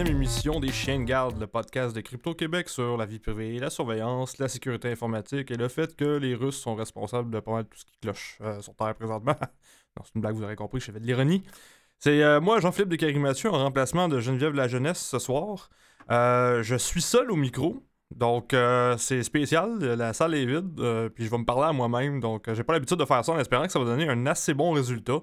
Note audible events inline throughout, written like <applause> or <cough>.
deuxième émission des Chiens de garde, le podcast de Crypto Québec sur la vie privée, la surveillance, la sécurité informatique et le fait que les Russes sont responsables de pas mal tout ce qui cloche euh, sur Terre présentement. <laughs> c'est une blague, vous aurez compris, je fais de l'ironie. C'est euh, moi, Jean-Philippe de Mathieu, en remplacement de Geneviève La Jeunesse ce soir. Euh, je suis seul au micro, donc c'est spécial, la salle est vide, puis je vais me parler à moi-même, donc j'ai pas l'habitude de faire ça en espérant que ça va donner un assez bon résultat.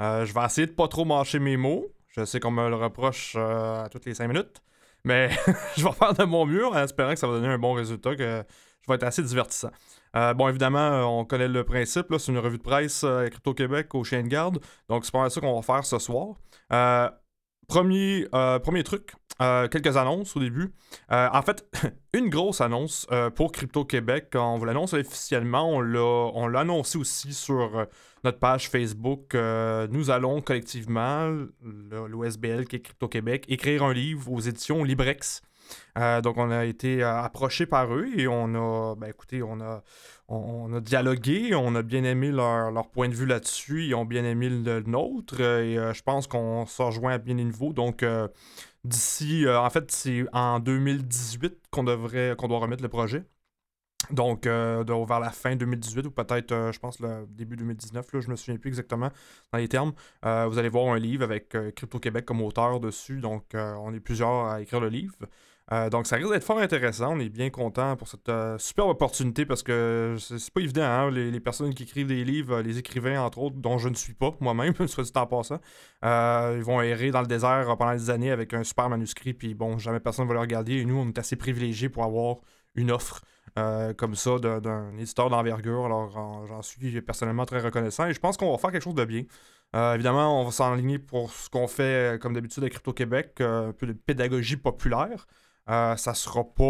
je vais essayer de pas trop mâcher mes mots. Je sais qu'on me le reproche à toutes les 5 minutes, mais <laughs> je vais faire de mon mieux en espérant que ça va donner un bon résultat, que je vais être assez divertissant. bon, évidemment, on connaît le principe, c'est une revue de presse à Crypto-Québec au chien de garde, donc c'est pas ça qu'on va faire ce soir. Premier, premier truc, euh, quelques annonces au début. Euh, en fait, <laughs> une grosse annonce euh, pour Crypto Québec. On vous l'annonce officiellement. On l'a annoncé aussi sur notre page Facebook. nous allons collectivement, l'OSBL qui est Crypto Québec, écrire un livre aux éditions Librex. donc, on a été approché par eux et on a, ben, écoutez, on a, on, a dialogué, on a bien aimé leur, point de vue là-dessus, ils ont bien aimé le, nôtre et je pense qu'on se rejoint à bien des niveaux. Donc, d'ici, euh, en fait, c'est en 2018 qu'on devrait, qu'on doit remettre le projet. Donc, euh, vers la fin 2018 ou peut-être, euh, je pense, le début 2019, là, je me souviens plus exactement dans les termes. vous allez voir un livre avec Crypto Québec comme auteur dessus. Donc, on est plusieurs à écrire le livre. Euh, donc, ça risque d'être fort intéressant. On est bien content pour cette euh, superbe opportunité parce que c'est pas évident. Hein? Les, personnes qui écrivent des livres, les écrivains, entre autres, dont je ne suis pas moi-même, <laughs> soit dit en passant, euh, ils vont errer dans le désert pendant des années avec un super manuscrit. Puis bon, jamais personne ne va le regarder. Et nous, on est assez privilégiés pour avoir une offre comme ça d'un éditeur d'envergure. Alors, j'en suis personnellement très reconnaissant. Et je pense qu'on va faire quelque chose de bien. évidemment, on va s'enligner pour ce qu'on fait, comme d'habitude, à Crypto Québec, un peu de pédagogie populaire. Euh, ça sera pas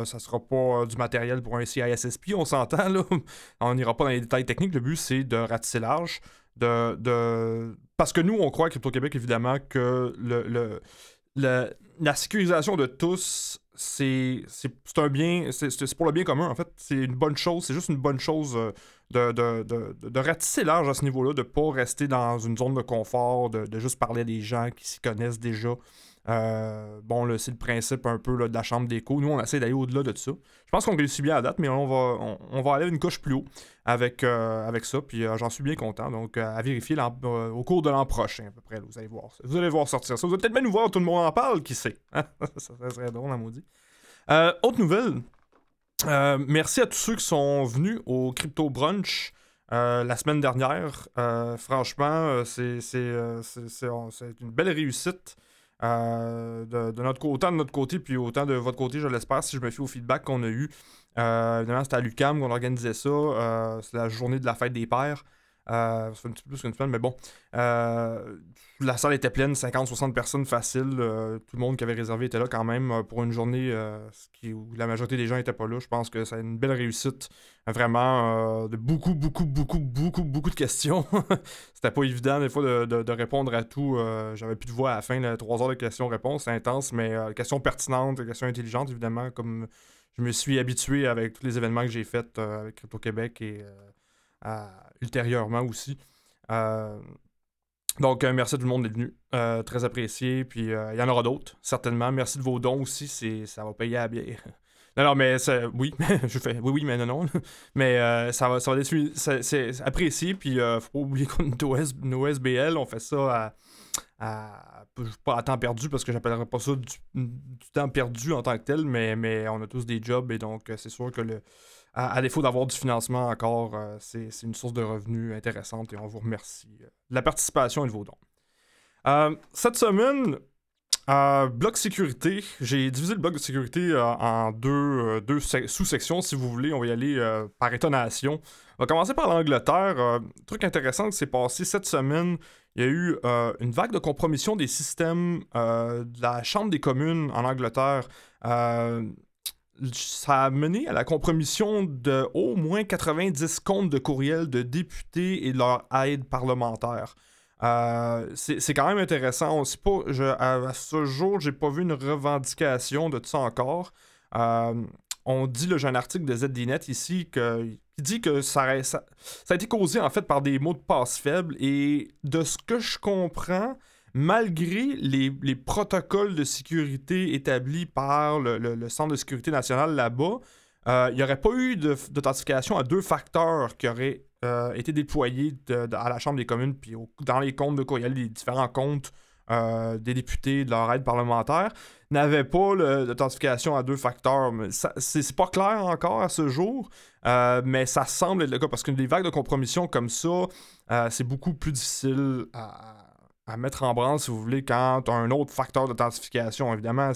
euh, sera pas euh, du matériel pour un CISSP, on s'entend là. <laughs> on n'ira pas dans les détails techniques. Le but c'est de ratisser large. De, de... Parce que nous, on croit à Crypto-Québec, évidemment, que la sécurisation de tous, c'est un bien, c'est pour le bien commun, en fait. C'est une bonne chose, c'est juste une bonne chose de, de, de, ratisser large à ce niveau-là, de pas rester dans une zone de confort, de, juste parler à des gens qui s'y connaissent déjà. Euh, bon, c'est le principe un peu de la chambre d'écho. Nous, on essaie d'aller au-delà de ça. Je pense qu'on réussit bien à date, mais on va, on, va aller une coche plus haut avec, euh, ça. Puis euh, j'en suis bien content. Donc, à vérifier au cours de l'an prochain, à peu près. vous allez voir Vous allez voir sortir ça. Vous allez peut-être même nous voir, tout le monde en parle, qui sait. <laughs> ça, serait drôle, à maudit. autre nouvelle. merci à tous ceux qui sont venus au Crypto Brunch. la semaine dernière, franchement, c'est une belle réussite. Euh, de, notre, autant de notre côté, puis autant de votre côté, je l'espère, si je me fie au feedback qu'on a eu. Euh, évidemment, c'était à l'UCAM qu'on organisait ça. Euh, c'est la journée de la fête des pères. Euh, ça fait un petit peu plus qu'une semaine, mais bon. Euh, la salle était pleine, 50-60 personnes facile. Euh, tout le monde qui avait réservé était là quand même pour une journée où la majorité des gens n'étaient pas là. Je pense que c'est une belle réussite. Vraiment, de beaucoup, beaucoup, beaucoup, beaucoup, beaucoup de questions. <laughs> C'était pas évident des fois de, répondre à tout. J'avais plus de voix à la fin, 3 heures de questions-réponses. C'est intense, mais questions pertinentes, questions intelligentes, évidemment, comme je me suis habitué avec tous les événements que j'ai faits avec Crypto Québec et ultérieurement aussi. Euh, donc, euh, merci à tout le monde d'être venu. Euh, très apprécié. Puis, il y en aura d'autres, certainement. Merci de vos dons aussi. Ça va payer à bien. <laughs> non, non, mais oui, <laughs> je fais oui, oui, mais non, non. <laughs> Mais ça va, ça va c'est, apprécié. Puis, ne faut oublier qu'on est nos SBL. On fait ça à, pas temps perdu parce que j'appellerais pas ça du, du, temps perdu en tant que tel. Mais, mais on a tous des jobs et donc, c'est sûr que le à, défaut d'avoir du financement encore, euh, c'est une source de revenus intéressante et on vous remercie de la participation et de vos dons. Euh, cette semaine, euh, bloc sécurité, j'ai divisé le bloc de sécurité en deux, deux sous-sections, si vous voulez. On va y aller par étonnation. On va commencer par l'Angleterre. Truc intéressant qui s'est passé cette semaine, il y a eu une vague de compromission des systèmes de la Chambre des communes en Angleterre ça a mené à la compromission de au moins 90 comptes de courriels de députés et de leur aide parlementaire. Euh, c'est quand même intéressant. On pas, à, ce jour, j'ai pas vu une revendication de tout ça encore. Euh, on dit, j'ai un article de ZDNet ici que, dit que ça, ça, a été causé en fait par des mots de passe faibles et de ce que je comprends, malgré les, protocoles de sécurité établis par le, Centre de sécurité nationale là-bas, il n'y aurait pas eu d'authentification à deux facteurs qui auraient été déployés à la Chambre des communes, puis dans les comptes de courriel, les différents comptes des députés, de leur aide parlementaire n'avait pas l'authentification à deux facteurs. C'est pas clair encore à ce jour, euh, mais ça semble être le cas parce que des vagues de compromission comme ça, euh, c'est beaucoup plus difficile à, mettre en branle, si vous voulez, quand tu as un autre facteur d'authentification. Évidemment,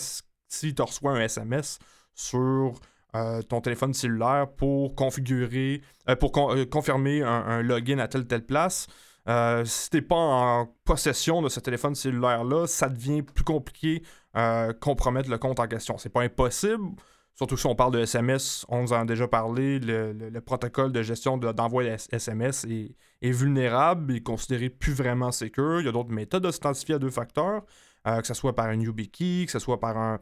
si tu reçois un SMS sur euh, ton téléphone cellulaire pour configurer, pour confirmer un, login à telle telle place, euh, si t'es pas en possession de ce téléphone cellulaire-là, ça devient plus compliqué euh, compromettre le compte en question. C'est pas impossible, surtout si on parle de SMS, on vous en a déjà parlé, le, protocole de gestion d'envoi SMS est, est, vulnérable et considéré plus vraiment secure. Il y a d'autres méthodes de s'identifier à deux facteurs. Euh, que ce soit par un YubiKey, que ce soit par un,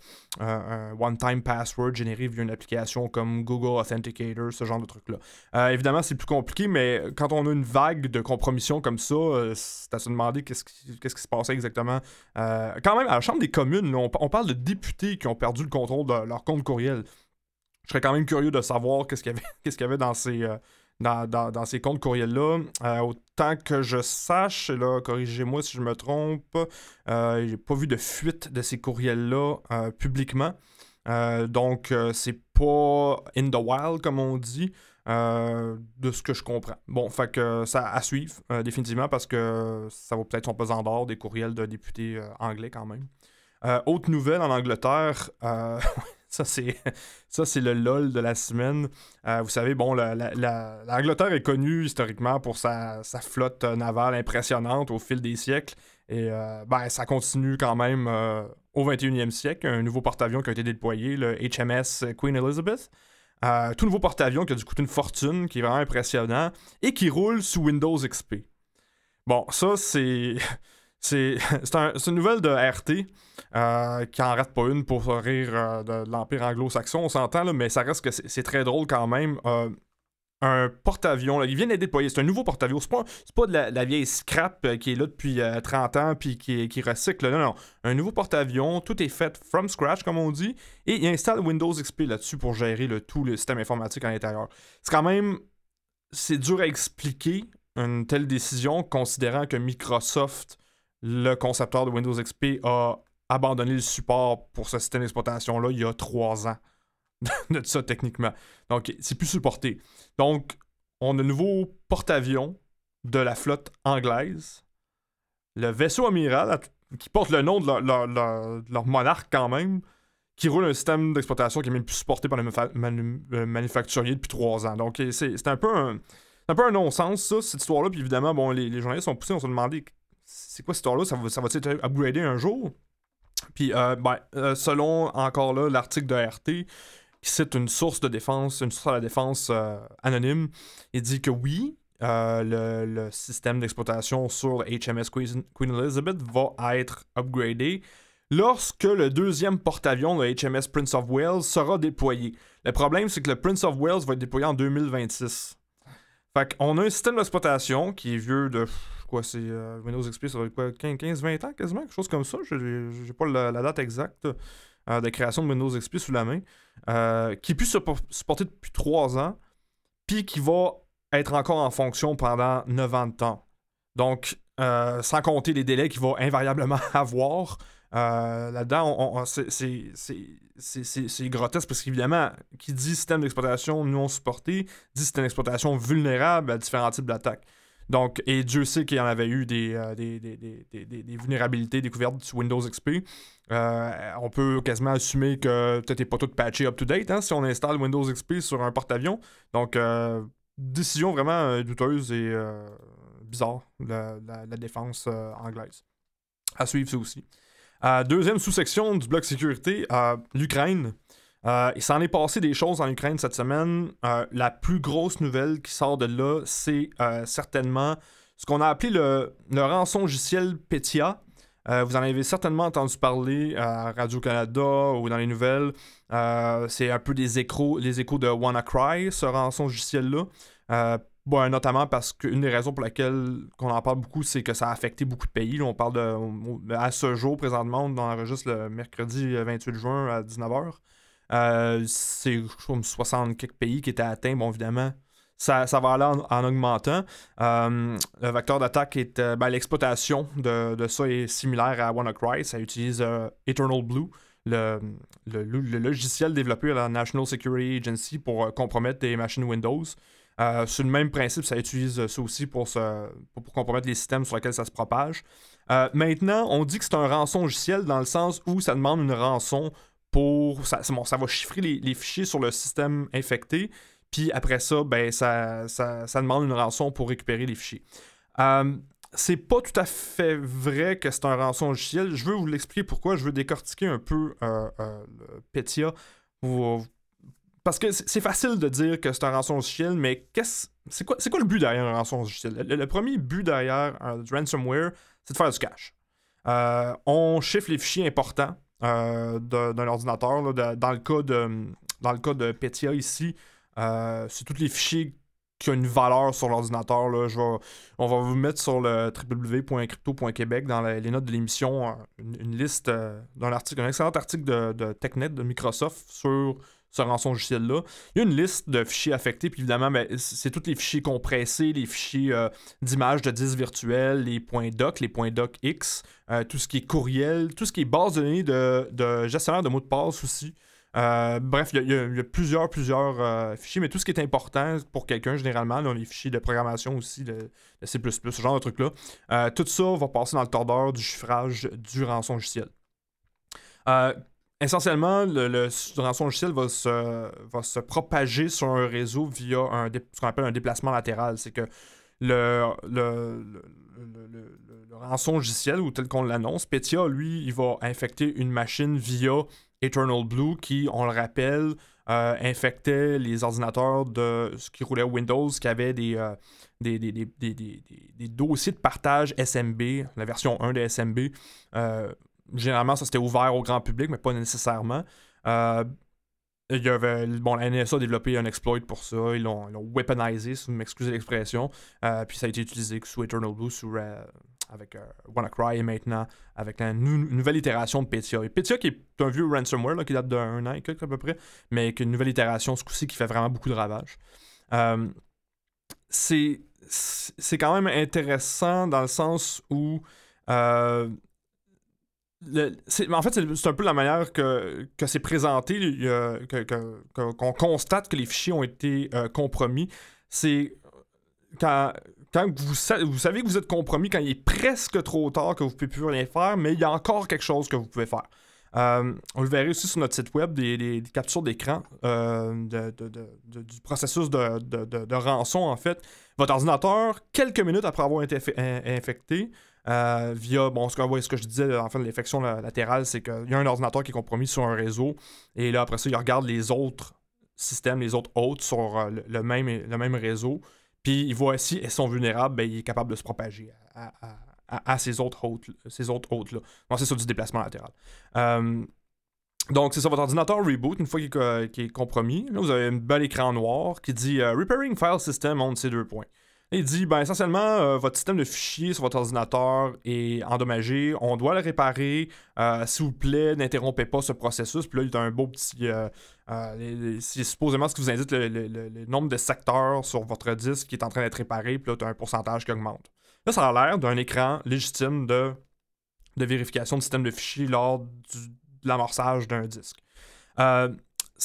one-time password généré via une application comme Google Authenticator, ce genre de truc-là. Euh, évidemment, c'est plus compliqué, mais quand on a une vague de compromission comme ça, euh, c'est à se demander qu'est-ce qui, qui se passait exactement. quand même, à la Chambre des communes, on, parle de députés qui ont perdu le contrôle de leur compte courriel. Je serais quand même curieux de savoir qu'est-ce qu'il y avait, <laughs> y avait dans ces dans, ces comptes courriels-là. Euh, autant que je sache, là, corrigez-moi si je me trompe, euh, j'ai pas vu de fuite de ces courriels-là euh, publiquement. donc, c'est pas in the wild, comme on dit, de ce que je comprends. Bon, fait que ça à suivre, définitivement, parce que ça va peut-être son pesant d'or des courriels de députés anglais quand même. autre nouvelle en Angleterre, <laughs> Ça, c'est, <laughs> ça, c'est le LOL de la semaine. Euh, vous savez, bon, l'Angleterre est connue historiquement pour sa, flotte navale impressionnante au fil des siècles. Et euh, ben, ça continue quand même euh, au 21e siècle. Un nouveau porte-avions qui a été déployé, le HMS Queen Elizabeth. tout nouveau porte-avions qui a dû coûter une fortune, qui est vraiment impressionnant, et qui roule sous Windows XP. Bon, ça, c'est. <laughs> <laughs> C'est une nouvelle de RT euh, qui en rate pas une pour rire euh, de, l'Empire anglo-saxon, on s'entend, mais ça reste que c'est très drôle quand même. Euh, un porte-avions, il vient d'être déployé, c'est un nouveau porte-avions, c'est pas, pas de la, vieille scrap qui est là depuis 30 ans puis qui, qui recycle, non, non, un nouveau porte-avions, tout est fait from scratch comme on dit, et il installe Windows XP là-dessus pour gérer le, tout le système informatique à l'intérieur. C'est quand même, c'est dur à expliquer une telle décision considérant que Microsoft le concepteur de Windows XP a abandonné le support pour ce système d'exploitation-là il y a trois ans. <laughs> de ça, techniquement. Donc, c'est plus supporté. Donc, on a un nouveau porte-avions de la flotte anglaise. Le vaisseau amiral, qui porte le nom de leur, monarque quand même, qui roule un système d'exploitation qui est même plus supporté par le manufacturier depuis trois ans. Donc, c'est un peu un, un un non-sens, ça, cette histoire-là. Puis évidemment, bon, les, les journalistes sont poussés, on se demandé c'est quoi cette histoire-là? Ça va, ça va être upgradé un jour? Puis, euh, ben, euh, selon encore là l'article de RT, qui cite une source de défense, une source à la défense euh, anonyme, il dit que oui, le, système d'exploitation sur HMS Queen, Elizabeth va être upgradé lorsque le deuxième porte-avions, le HMS Prince of Wales, sera déployé. Le problème, c'est que le Prince of Wales va être déployé en 2026. Fait qu'on a un système d'exploitation qui est vieux de c'est euh, Windows XP, ça va être quoi, 15-20 ans quasiment, quelque chose comme ça. J'ai pas la, date exacte euh, de création de Windows XP sous la main. Euh, qui est plus supporté depuis 3 ans, puis qui va être encore en fonction pendant 9 ans. Donc, sans compter les délais qu'il va invariablement <laughs> avoir. Là-dedans, c'est grotesque parce qu'évidemment, qui dit système d'exploitation non supporté, dit système d'exploitation vulnérable à différents types d'attaques. Donc, et Dieu sait qu'il y en avait eu des, euh, vulnérabilités découvertes sur Windows XP. Euh, on peut quasiment assumer que peut-être pas tout patché up-to-date hein, si on installe Windows XP sur un porte-avions. Donc, euh, décision vraiment douteuse et bizarre de la, la, défense anglaise. À suivre, ça aussi. deuxième sous-section du bloc sécurité, l'Ukraine. Euh, il s'en est passé des choses en Ukraine cette semaine. Euh, la plus grosse nouvelle qui sort de là, c'est euh, certainement ce qu'on a appelé le, le rançon-logiciel Petia. vous en avez certainement entendu parler à Radio-Canada ou dans les nouvelles. c'est un peu des échos, les échos de WannaCry, ce rançon-logiciel-là. Bon, notamment parce qu'une des raisons pour laquelle on en parle beaucoup, c'est que ça a affecté beaucoup de pays. on parle de. À ce jour, présentement, on enregistre le mercredi 28 juin à 19h. Euh, c'est comme 60 quelques pays qui étaient atteints. Bon, évidemment, ça, ça va aller en, augmentant. Euh, le vecteur d'attaque est. Euh, ben, l'exploitation de, de, ça est similaire à WannaCry. Ça utilise Eternal Blue. Le, le, logiciel développé à la National Security Agency pour compromettre des machines Windows. Euh, c'est le même principe, ça utilise ça aussi pour, pour, compromettre les systèmes sur lesquels ça se propage. maintenant, on dit que c'est un rançon logiciel dans le sens où ça demande une rançon pour. Ça, ça va chiffrer les, fichiers sur le système infecté. Puis après ça, ben, ça, ça, demande une rançon pour récupérer les fichiers. Euh, c'est pas tout à fait vrai que c'est un rançon logiciel. Je veux vous l'expliquer pourquoi. Je veux décortiquer un peu euh, euh, Petya. Parce que c'est facile de dire que c'est un rançon logiciel, mais qu'est-ce, c'est, quoi, c'est quoi le but derrière un rançon logiciel? Le, premier but derrière un ransomware, c'est de faire du cache. on chiffre les fichiers importants euh, d'un ordinateur. dans, le cas de, dans le cas de Petya ici, euh, c'est tous les fichiers qui ont une valeur sur l'ordinateur. On va vous mettre sur le www.crypto.québec dans les notes de l'émission une, liste d'un article, un excellent article de TechNet de Microsoft sur ce rançon logiciel-là. Il y a une liste de fichiers affectés, puis évidemment, ben, c'est tous les fichiers compressés, les fichiers euh, d'images de disques virtuels, les points doc, les points docx, euh, tout ce qui est courriel, tout ce qui est base de données de, gestionnaire de mots de passe aussi. Euh, bref, il y, a plusieurs, plusieurs fichiers, mais tout ce qui est important pour quelqu'un, généralement, dans les fichiers de programmation aussi, de, C++, ce genre de trucs-là, tout ça va passer dans le tordeur du chiffrage du rançon logiciel essentiellement, le, rançon logiciel va se, va propager sur un réseau via ce qu'on appelle un déplacement latéral. C'est que le, le, rançon logiciel, ou tel qu'on l'annonce, Petya, lui, il va infecter une machine via Eternal Blue qui, on le rappelle, euh, infectait les ordinateurs de ce qui roulait Windows, qui avait des, euh, des, dossiers de partage SMB, la version 1 de SMB. Euh, généralement, ça c'était ouvert au grand public, mais pas nécessairement. Euh, il y avait, bon, la NSA a développé un exploit pour ça. Ils l'ont, weaponisé, si vous m'excusez l'expression. Euh, puis ça a été utilisé sous Eternal Blue, sous, euh, avec WannaCry et maintenant avec la nouvelle itération de Petya. Et Petya qui est un vieux ransomware qui date d'un an et quelques à peu près, mais qui est une nouvelle itération ce coup-ci qui fait vraiment beaucoup de ravages. c'est, c'est quand même intéressant dans le sens où en fait, c'est un peu la manière que, c'est présenté, qu'on constate que les fichiers ont été euh, compromis. C'est quand, quand vous, vous, savez que vous êtes compromis, quand il est presque trop tard, que vous ne pouvez plus rien faire, mais il y a encore quelque chose que vous pouvez faire. Euh, on le verra aussi sur notre site web, des, captures d'écran euh, du processus de, rançon, en fait. Votre ordinateur, quelques minutes après avoir été infecté, euh, via, bon, ce que, je disais, en fait, l'infection latérale, c'est qu'il y a un ordinateur qui est compromis sur un réseau, et là, après ça, il regarde les autres systèmes, les autres hôtes sur euh, le, même, le même réseau, puis il voit si elles sont vulnérables, ben, il est capable de se propager à, ces autres hôtes, ces autres hôtes-là. Donc, c'est ça du déplacement latéral. Euh, donc, c'est ça, votre ordinateur reboot, une fois qu'il est, compromis. Là, vous avez un bel écran noir qui dit Repairing File System on ces deux points. Il dit ben, essentiellement, euh, votre système de fichiers sur votre ordinateur est endommagé. On doit le réparer. Euh, s'il vous plaît, n'interrompez pas ce processus. Puis là, il y a un beau petit. Euh, c'est supposément ce qui vous indique le, nombre de secteurs sur votre disque qui est en train d'être réparé. Puis là, tu as un pourcentage qui augmente. Là, ça a l'air d'un écran légitime de, de vérification de système de fichiers lors de l'amorçage d'un disque. ça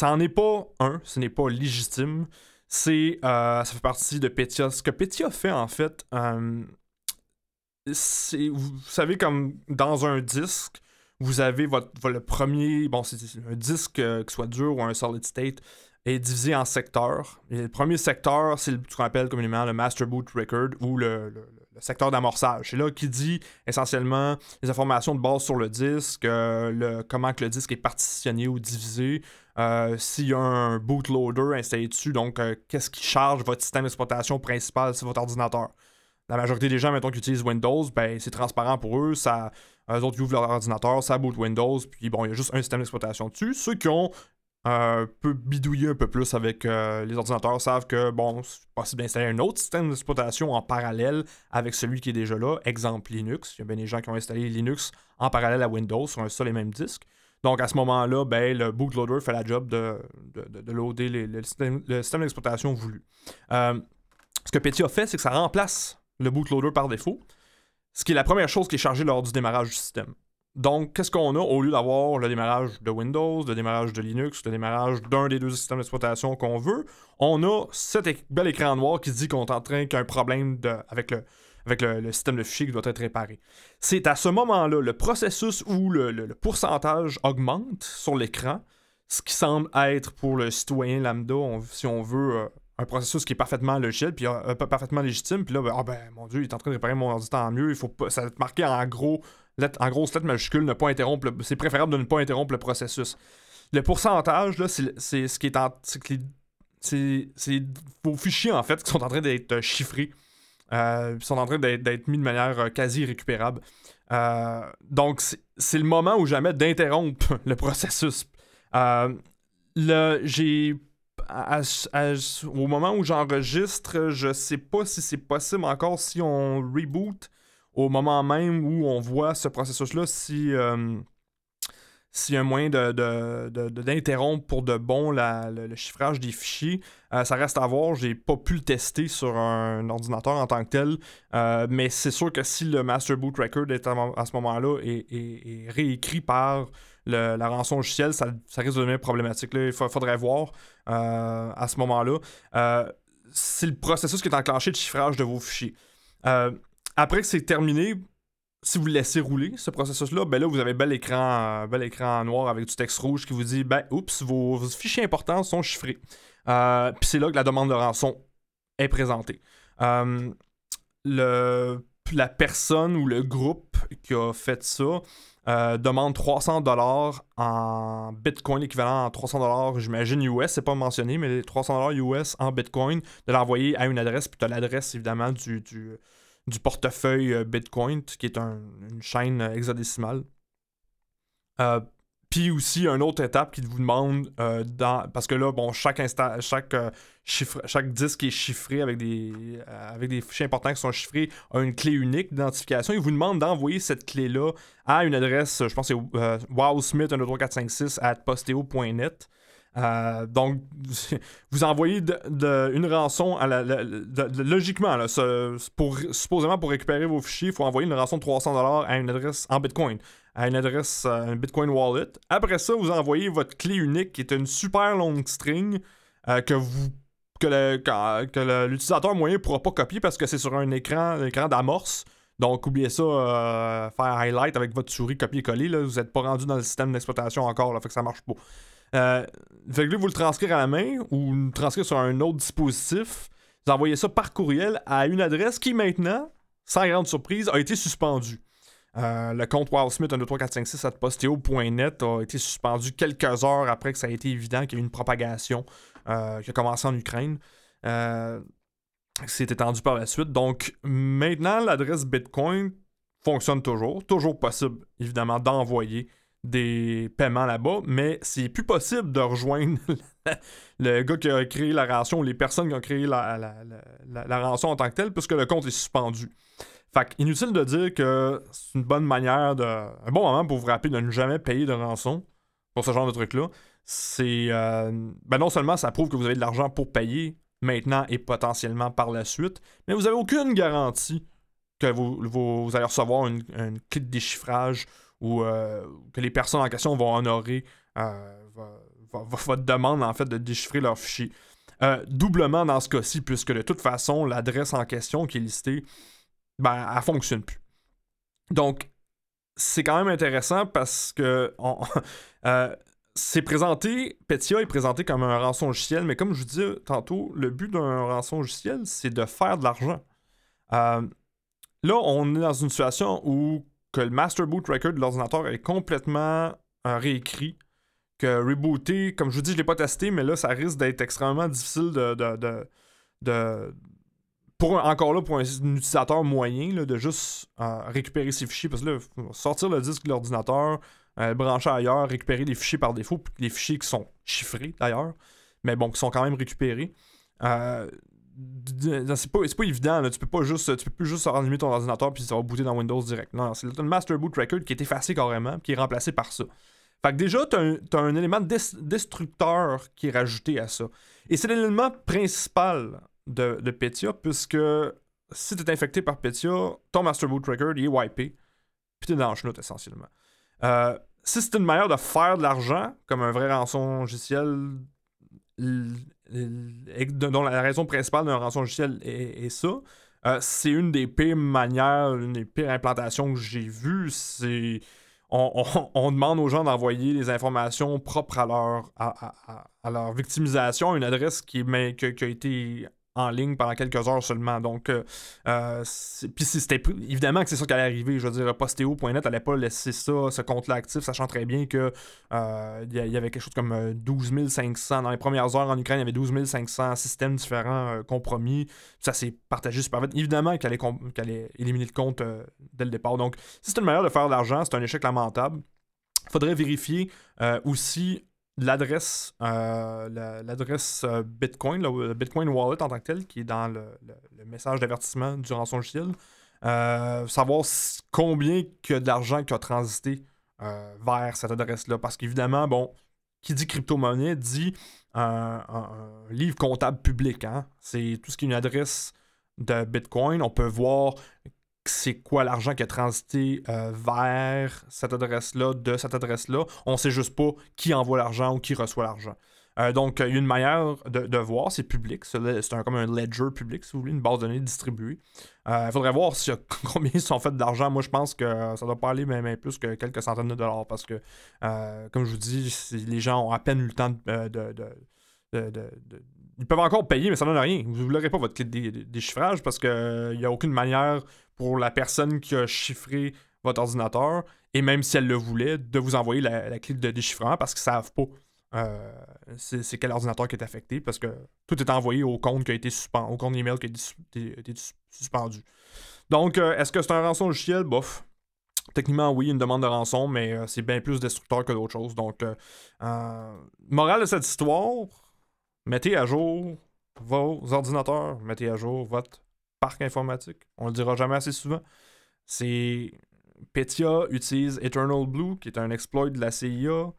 n'en est pas un, ce n'est pas légitime c'est euh, ça fait partie de Petya. Ce que Petya fait en fait, euh, c'est vous savez comme dans un disque, vous avez votre, le premier, bon c'est un disque euh, qui soit dur ou un solid state est divisé en secteurs. Le premier secteur, c'est ce qu'on appelle communément le master boot record ou le, secteur d'amorçage. C'est là qui dit essentiellement les informations de base sur le disque, le, comment que le disque est partitionné ou divisé, euh, s'il y a un bootloader installé dessus, donc euh, qu'est-ce qui charge votre système d'exploitation principal sur votre ordinateur. La majorité des gens, mettons, qui utilisent Windows, ben, c'est transparent pour eux. Ça, eux autres, ils ouvrent leur ordinateur, ça boot Windows, puis bon, il y a juste un système d'exploitation dessus. Ceux qui ont un peu bidouillé un peu plus avec euh, les ordinateurs savent que, bon, c'est possible d'installer un autre système d'exploitation en parallèle avec celui qui est déjà là, exemple Linux. Il y a bien des gens qui ont installé Linux en parallèle à Windows sur un seul et même disque. Donc à ce moment-là, ben, le bootloader fait la job de, de, loader le système, d'exploitation voulu. Euh, ce que Petit a fait, c'est que ça remplace le bootloader par défaut, ce qui est la première chose qui est chargée lors du démarrage du système. Donc, qu'est-ce qu'on a? Au lieu d'avoir le démarrage de Windows, le démarrage de Linux, le démarrage d'un des deux systèmes d'exploitation qu'on veut? On a cet bel écran noir qui dit qu'on est en train qu'il a un problème avec, le, système de fichiers qui doit être réparé. C'est à ce moment-là, le processus où le, pourcentage augmente sur l'écran, ce qui semble être pour le citoyen lambda, si on veut, euh, un processus qui est parfaitement logiciel, puis euh, parfaitement légitime, puis là, ben, ah ben, mon Dieu, il est en train de réparer mon ordinateur en mieux, il faut pas, ça va être marqué en gros en grosse lettre majuscule, ne pas interrompre. C'est préférable de ne pas interrompre le processus. Le pourcentage, là, c'est ce qui est en. C'est vos fichiers, en fait, qui sont en train d'être euh, chiffrés. Euh, sont en train d'être mis de manière euh, quasi récupérable. Euh, donc, c'est le moment où jamais d'interrompre <laughs> le processus. au moment où j'enregistre, je sais pas si c'est possible encore si on reboot au moment même où on voit ce processus-là, si euh, s'il y a un moyen d'interrompre de, pour de bon le, chiffrage des fichiers, euh, ça reste à voir. J'ai pas pu le tester sur un ordinateur en tant que tel, euh, mais c'est sûr que si le Master Boot Record est à, ce moment-là est, réécrit par la rançon logicielle, ça, risque de devenir problématique. il faudrait voir à ce moment-là. c'est le processus qui est enclenché de chiffrage de vos fichiers. Après que c'est terminé, si vous le laissez rouler, ce processus-là, ben là, vous avez bel écran, euh, bel écran noir avec du texte rouge qui vous dit ben, oups, vos, fichiers importants sont chiffrés. Euh, puis c'est là que la demande de rançon est présentée. Euh, la personne ou le groupe qui a fait ça demande 300 dollars en Bitcoin, l'équivalent en 300 dollars, j'imagine US, c'est pas mentionné, mais 300 dollars US en Bitcoin, de l'envoyer à une adresse, puis tu as l'adresse évidemment du du portefeuille euh, Bitcoin, qui est une chaîne hexadécimale. Euh, puis aussi, une autre étape qui vous demande, euh, dans, parce que là, bon, chaque, chaque, disque est chiffré avec des, avec des fichiers importants qui sont chiffrés, a une clé unique d'identification. Il vous demande d'envoyer cette clé-là à une adresse, je pense que c'est wowsmith12356 at posteo.net. Euh, donc, <laughs> vous envoyez une rançon à la, logiquement, pour, supposément pour récupérer vos fichiers, il faut envoyer une rançon de 300$ à une adresse en Bitcoin, à une adresse, euh, un Bitcoin Wallet. Après ça, vous envoyez votre clé unique qui est une super longue string euh, que l'utilisateur moyen ne pourra pas copier parce que c'est sur un écran, écran d'amorce. Donc, oubliez ça, faire highlight avec votre souris copier-coller. Vous n'êtes pas rendu dans le système d'exploitation encore, là, fait que ça marche pas. Euh, fait vous le transcrire à la main ou le transcrire sur un autre dispositif. Vous envoyez ça par courriel à une adresse qui maintenant, sans grande surprise, a été suspendue. Euh, le compte WildSmith 1234567posteo.net a été suspendu quelques heures après que ça a été évident qu'il y a eu une propagation euh, qui a commencé en Ukraine. Euh, c'est étendu par la suite. Donc maintenant, l'adresse Bitcoin fonctionne toujours. Toujours possible, évidemment, d'envoyer des paiements là-bas, mais c'est plus possible de rejoindre <laughs> le gars qui a créé la rançon ou les personnes qui ont créé la, la, rançon en tant que telle, puisque le compte est suspendu. Fait inutile de dire que c'est une bonne manière de. Un bon moment pour vous rappeler de ne jamais payer de rançon pour ce genre de truc-là. C'est. Euh, ben non seulement ça prouve que vous avez de l'argent pour payer maintenant et potentiellement par la suite, mais vous n'avez aucune garantie que vous, allez recevoir une, une clé de déchiffrage ou euh, que les personnes en question vont honorer euh, votre demande en fait de déchiffrer leur fichier. Euh, doublement dans ce cas-ci, puisque de toute façon, l'adresse en question qui est listée, ben, elle fonctionne plus. Donc, c'est quand même intéressant parce que <laughs> c'est présenté, Petya est présenté comme un rançon logiciel, mais comme je vous disais tantôt, le but d'un rançon logiciel, c'est de faire de l'argent. là, on est dans une situation où que le master boot record de l'ordinateur est complètement euh, réécrit. Que rebooter, comme je vous dis, je ne l'ai pas testé, mais là, ça risque d'être extrêmement difficile de. de, pour encore là, pour un, utilisateur moyen, de juste euh, récupérer ses fichiers. Parce que là, sortir le disque de l'ordinateur, le brancher ailleurs, récupérer des fichiers par défaut, puis les fichiers qui sont chiffrés d'ailleurs, mais bon, qui sont quand même récupérés. C'est pas, pas évident, tu peux pas juste tu peux plus juste allumer ton ordinateur puis ça va booter dans Windows direct. Non, c'est le master boot record qui est effacé carrément, qui est remplacé par ça. Fait que déjà, tu as, un élément destructeur qui est rajouté à ça. Et c'est l'élément principal de, de Petya, puisque si tu es infecté par Petya, ton Master Boot Record est wipé, puis es dans le chenoute essentiellement. Euh, si c'est une manière de faire de l'argent, comme un vrai rançon logiciel, dont la raison principale d'un rançon logiciel est, ça, euh, c'est une des pires manières, une des pires implantations que j'ai vues. C'est on, <laughs> demande aux gens d'envoyer les informations propres à leur, à, leur victimisation, une adresse qui, qui, a été en ligne pendant quelques heures seulement. Donc, euh, euh, puis c'était évidemment que c'est ça qui allait arriver. Je veux dire, Postéo.net n'allait pas laisser ça, ce compte-là actif, sachant très bien que euh, il y, avait quelque chose comme 12 500 dans les premières heures en Ukraine. Il y avait 12 500 systèmes différents compromis. Ça s'est partagé super vite. Évidemment qu'elle allait, éliminer le compte dès le départ. Donc, si c'est une manière de faire de l'argent, c'est un échec lamentable. Il faudrait vérifier aussi l'adresse euh, l'adresse euh, Bitcoin, le, Bitcoin Wallet en tant que tel, qui est dans le, message d'avertissement du rançon logiciel. Euh, savoir combien que d'argent qui a transité vers cette adresse-là. Parce qu'évidemment, bon, qui dit crypto-monnaie dit un, livre comptable public. Hein? C'est tout ce qui est une adresse de Bitcoin. On peut voir c'est quoi l'argent qui a transité euh, vers cette adresse-là, de cette adresse-là. On sait juste pas qui envoie l'argent ou qui reçoit l'argent. Euh, donc, il y a une manière de, voir, c'est public, c'est un, comme un ledger public, si vous voulez, une base de données distribuée. Euh, il faudrait voir si, <laughs> combien ils sont faits d'argent. Moi, je pense que ça doit pas aller même, plus que quelques centaines de dollars parce que, comme je vous dis, les gens ont à peine eu le temps de, ils peuvent encore payer, mais ça donne rien. Vous n'aurez pas votre clé de déchiffrage parce qu'il n'y a aucune manière pour la personne qui a chiffré votre ordinateur, et même si elle le voulait, de vous envoyer la, clé de déchiffrement parce qu'ils ne savent pas euh, c'est quel ordinateur qui est affecté parce que tout est envoyé au compte qui a été suspendu, au compte email qui a été, suspendu. Donc, euh, est-ce que c'est un rançon logiciel? Bof. Techniquement, oui, une demande de rançon, mais euh, c'est bien plus destructeur que d'autres choses. Donc, morale de cette histoire, mettez à jour vos ordinateurs, mettez à jour votre parc informatique. On le dira jamais assez souvent. C'est Petya utilise Eternal Blue, qui est un exploit de la CIA,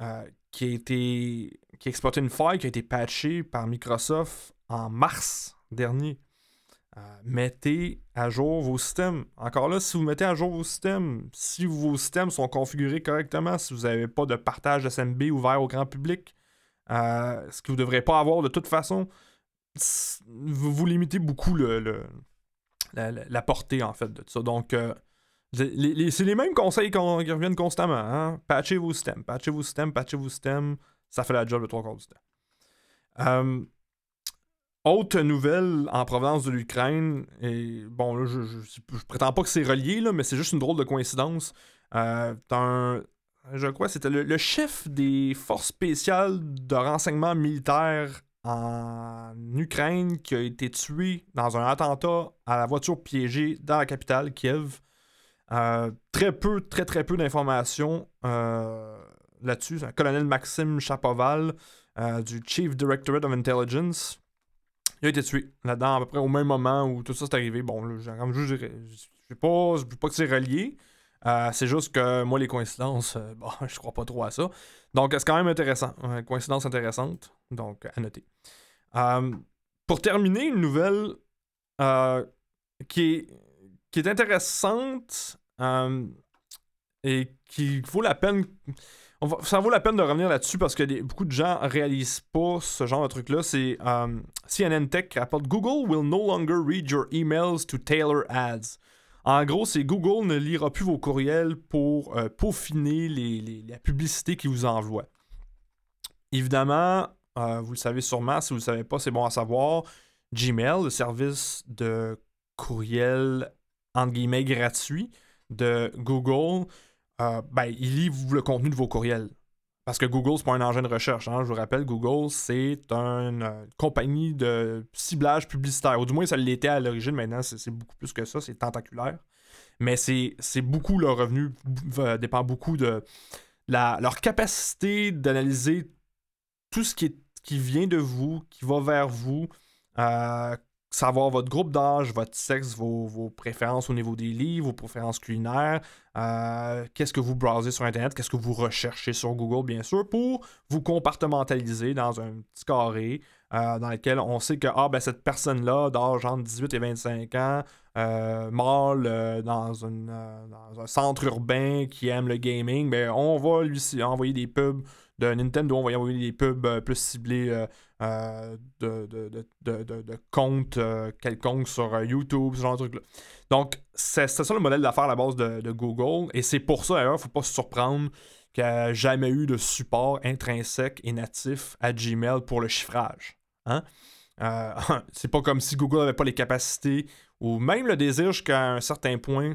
euh, qui a été qui exploité une faille qui a été patchée par Microsoft en mars dernier. Euh, mettez à jour vos systèmes. Encore là, si vous mettez à jour vos systèmes, si vos systèmes sont configurés correctement, si vous n'avez pas de partage SMB ouvert au grand public, euh, ce que vous ne devrez pas avoir de toute façon, vous, limitez beaucoup le, la, portée en fait de ça. Donc, euh, c'est les mêmes conseils qui reviennent constamment. Hein? Patchez vos systèmes, patchez vos systèmes, patchez vos systèmes. Ça fait la job de trois quarts du temps. Euh, autre nouvelle en provenance de l'Ukraine, et bon, là, je, prétends pas que c'est relié, là, mais c'est juste une drôle de coïncidence. Euh, un, je crois c'était le, le, chef des forces spéciales de renseignement militaire en Ukraine qui a été tué dans un attentat à la voiture piégée dans la capitale, Kiev. Euh, très peu, très très peu d'informations euh, là-dessus. Colonel Maxime Chapoval euh, du Chief Directorate of Intelligence. Il a été tué là-dedans à peu près au même moment où tout ça s'est arrivé. Bon, comme je ne sais pas, pas que c'est relié. c'est juste que moi, les coïncidences, <laughs> bon, je crois pas trop à ça. Donc, c'est quand même intéressant. Une coïncidence intéressante. Donc, à noter. Euh, pour terminer, une nouvelle euh, qui, est, qui est intéressante euh, et qui vaut la peine. ça vaut la peine de revenir là-dessus parce que beaucoup de gens réalisent pas ce genre de truc-là. C'est CNN Tech rapporte Google will no longer read your emails to tailor ads. En gros, c'est Google ne lira plus vos courriels pour peaufiner les, la publicité qu'il vous envoie. Évidemment, euh, vous le savez sûrement, si vous ne le savez pas, c'est bon à savoir. Gmail, le service de courriel entre guillemets gratuit de Google, euh, ben, il lit le contenu de vos courriels. Parce que Google, c'est pas un engin de recherche. Hein. Je vous rappelle, Google, c'est une euh, compagnie de ciblage publicitaire. Ou du moins, ça l'était à l'origine. Maintenant, c'est beaucoup plus que ça. C'est tentaculaire. mais c'est beaucoup leur revenu dépend beaucoup de la, leur capacité d'analyser tout ce qui, vient de vous, qui va vers vous, euh, savoir votre groupe d'âge, votre sexe, vos, préférences au niveau des livres, vos préférences culinaires, euh, qu'est-ce que vous browsez sur Internet, qu'est-ce que vous recherchez sur Google, bien sûr, pour vous compartimentaliser dans un petit carré euh, dans lequel on sait que ah, ben, cette personne-là, d'âge entre 18 et 25 ans, euh, mâle dans, un centre urbain qui aime le gaming, ben, on va lui envoyer des pubs de Nintendo, on va y envoyer des pubs euh, plus ciblés euh, euh, de, de, comptes quelconques sur YouTube, ce genre de truc-là. Donc, c'est ça le modèle d'affaires à la base de, Google. Et c'est pour ça, d'ailleurs, il ne faut pas se surprendre qu'il n'y a jamais eu de support intrinsèque et natif à Gmail pour le chiffrage. Hein? <laughs> c'est pas comme si Google n'avait pas les capacités ou même le désir jusqu'à un certain point,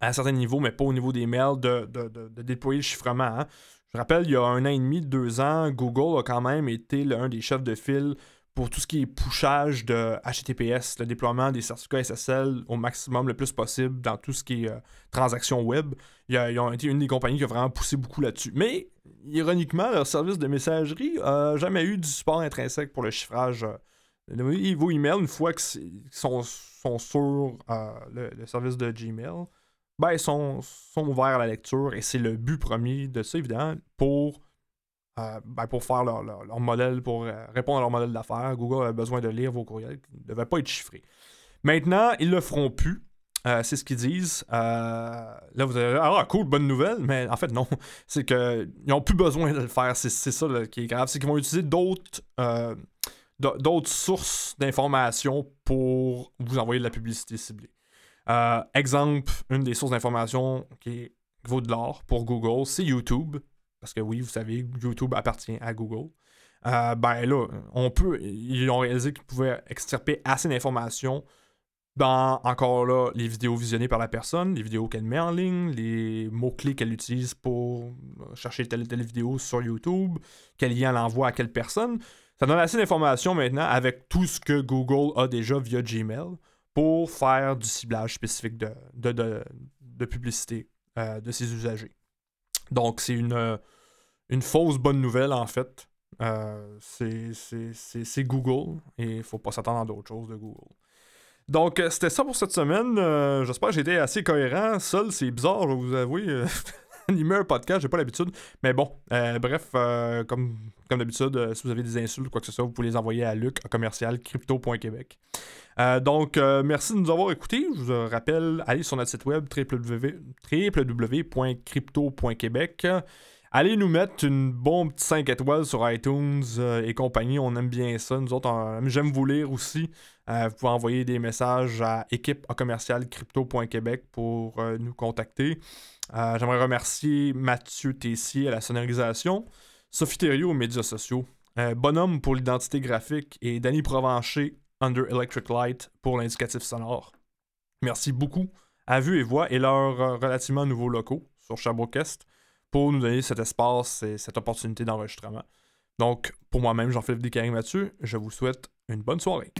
à un certain niveau, mais pas au niveau des mails, de, déployer le chiffrement. Hein? Je rappelle, il y a un an et demi, deux ans, Google a quand même été l'un des chefs de file pour tout ce qui est pushage de HTTPS, le déploiement des certificats SSL au maximum le plus possible dans tout ce qui est euh, transactions web. Ils, ont été une des compagnies qui a vraiment poussé beaucoup là-dessus. Mais, ironiquement, leur service de messagerie n'a jamais eu du support intrinsèque pour le chiffrage. Euh, vos emails, une fois qu'ils sont, sur euh, le, service de Gmail, ben, sont, sont ouverts à la lecture et c'est le but premier de ça, évidemment, pour, euh, ben, pour faire leur, modèle, pour euh, répondre à leur modèle d'affaires. Google a besoin de lire vos courriels qui ne devaient pas être chiffrés. Maintenant, ils le feront plus. Euh, c'est ce qu'ils disent. là, vous allez ah, cool, bonne nouvelle. Mais en fait, non. <laughs> C'est qu'ils n'ont plus besoin de le faire. C'est, ça qui est grave. C'est qu'ils vont utiliser d'autres, d'autres sources d'informations pour vous envoyer de la publicité ciblée. Euh, exemple, une des sources d'information qui, vaut de l'or pour Google, c'est YouTube. Parce que oui, vous savez, YouTube appartient à Google. Euh, ben là, on peut. Ils ont réalisé qu'ils pouvaient extirper assez d'informations encore là, les vidéos visionnées par la personne, les vidéos qu'elle met en ligne, les mots-clés qu'elle utilise pour chercher telle ou telle vidéo sur YouTube, quel lien elle envoie à quelle personne. Ça donne assez d'informations maintenant avec tout ce que Google a déjà via Gmail pour faire du ciblage spécifique de, de, publicité euh, de ses usagers. Donc, c'est une, euh, une fausse bonne nouvelle, en fait. Euh, c'est Google et il ne faut pas s'attendre à d'autres choses de Google. Donc, c'était ça pour cette semaine. J'espère que j'ai été assez cohérent. Seul, c'est bizarre, je vous avouer. <laughs> animer un podcast, j'ai pas l'habitude. Mais bon, bref, comme, comme d'habitude, si vous avez des insultes ou quoi que ce soit, vous pouvez les envoyer à luc à commercial crypto.québec. Euh, donc, euh, merci de nous avoir écoutés. Je vous rappelle, allez sur notre site web www.crypto.québec. Allez nous mettre une bonne petite 5 étoiles sur iTunes euh, et compagnie. On aime bien ça. Nous autres, j'aime vous lire aussi. vous pouvez envoyer des messages à équipe commercial crypto.québec pour nous contacter. J'aimerais remercier Mathieu Tessier à la sonorisation, Sophie Thériault aux médias sociaux, Bonhomme pour l'identité graphique et Danny Provencher Under Electric Light pour l'indicatif sonore. Merci beaucoup à Vue et Voix et leurs euh, relativement nouveaux locaux sur Sherbrooke-Est pour nous donner cet espace et cette opportunité d'enregistrement. Donc, pour moi-même, Jean-Philippe Descaries Mathieu, je vous souhaite une bonne soirée.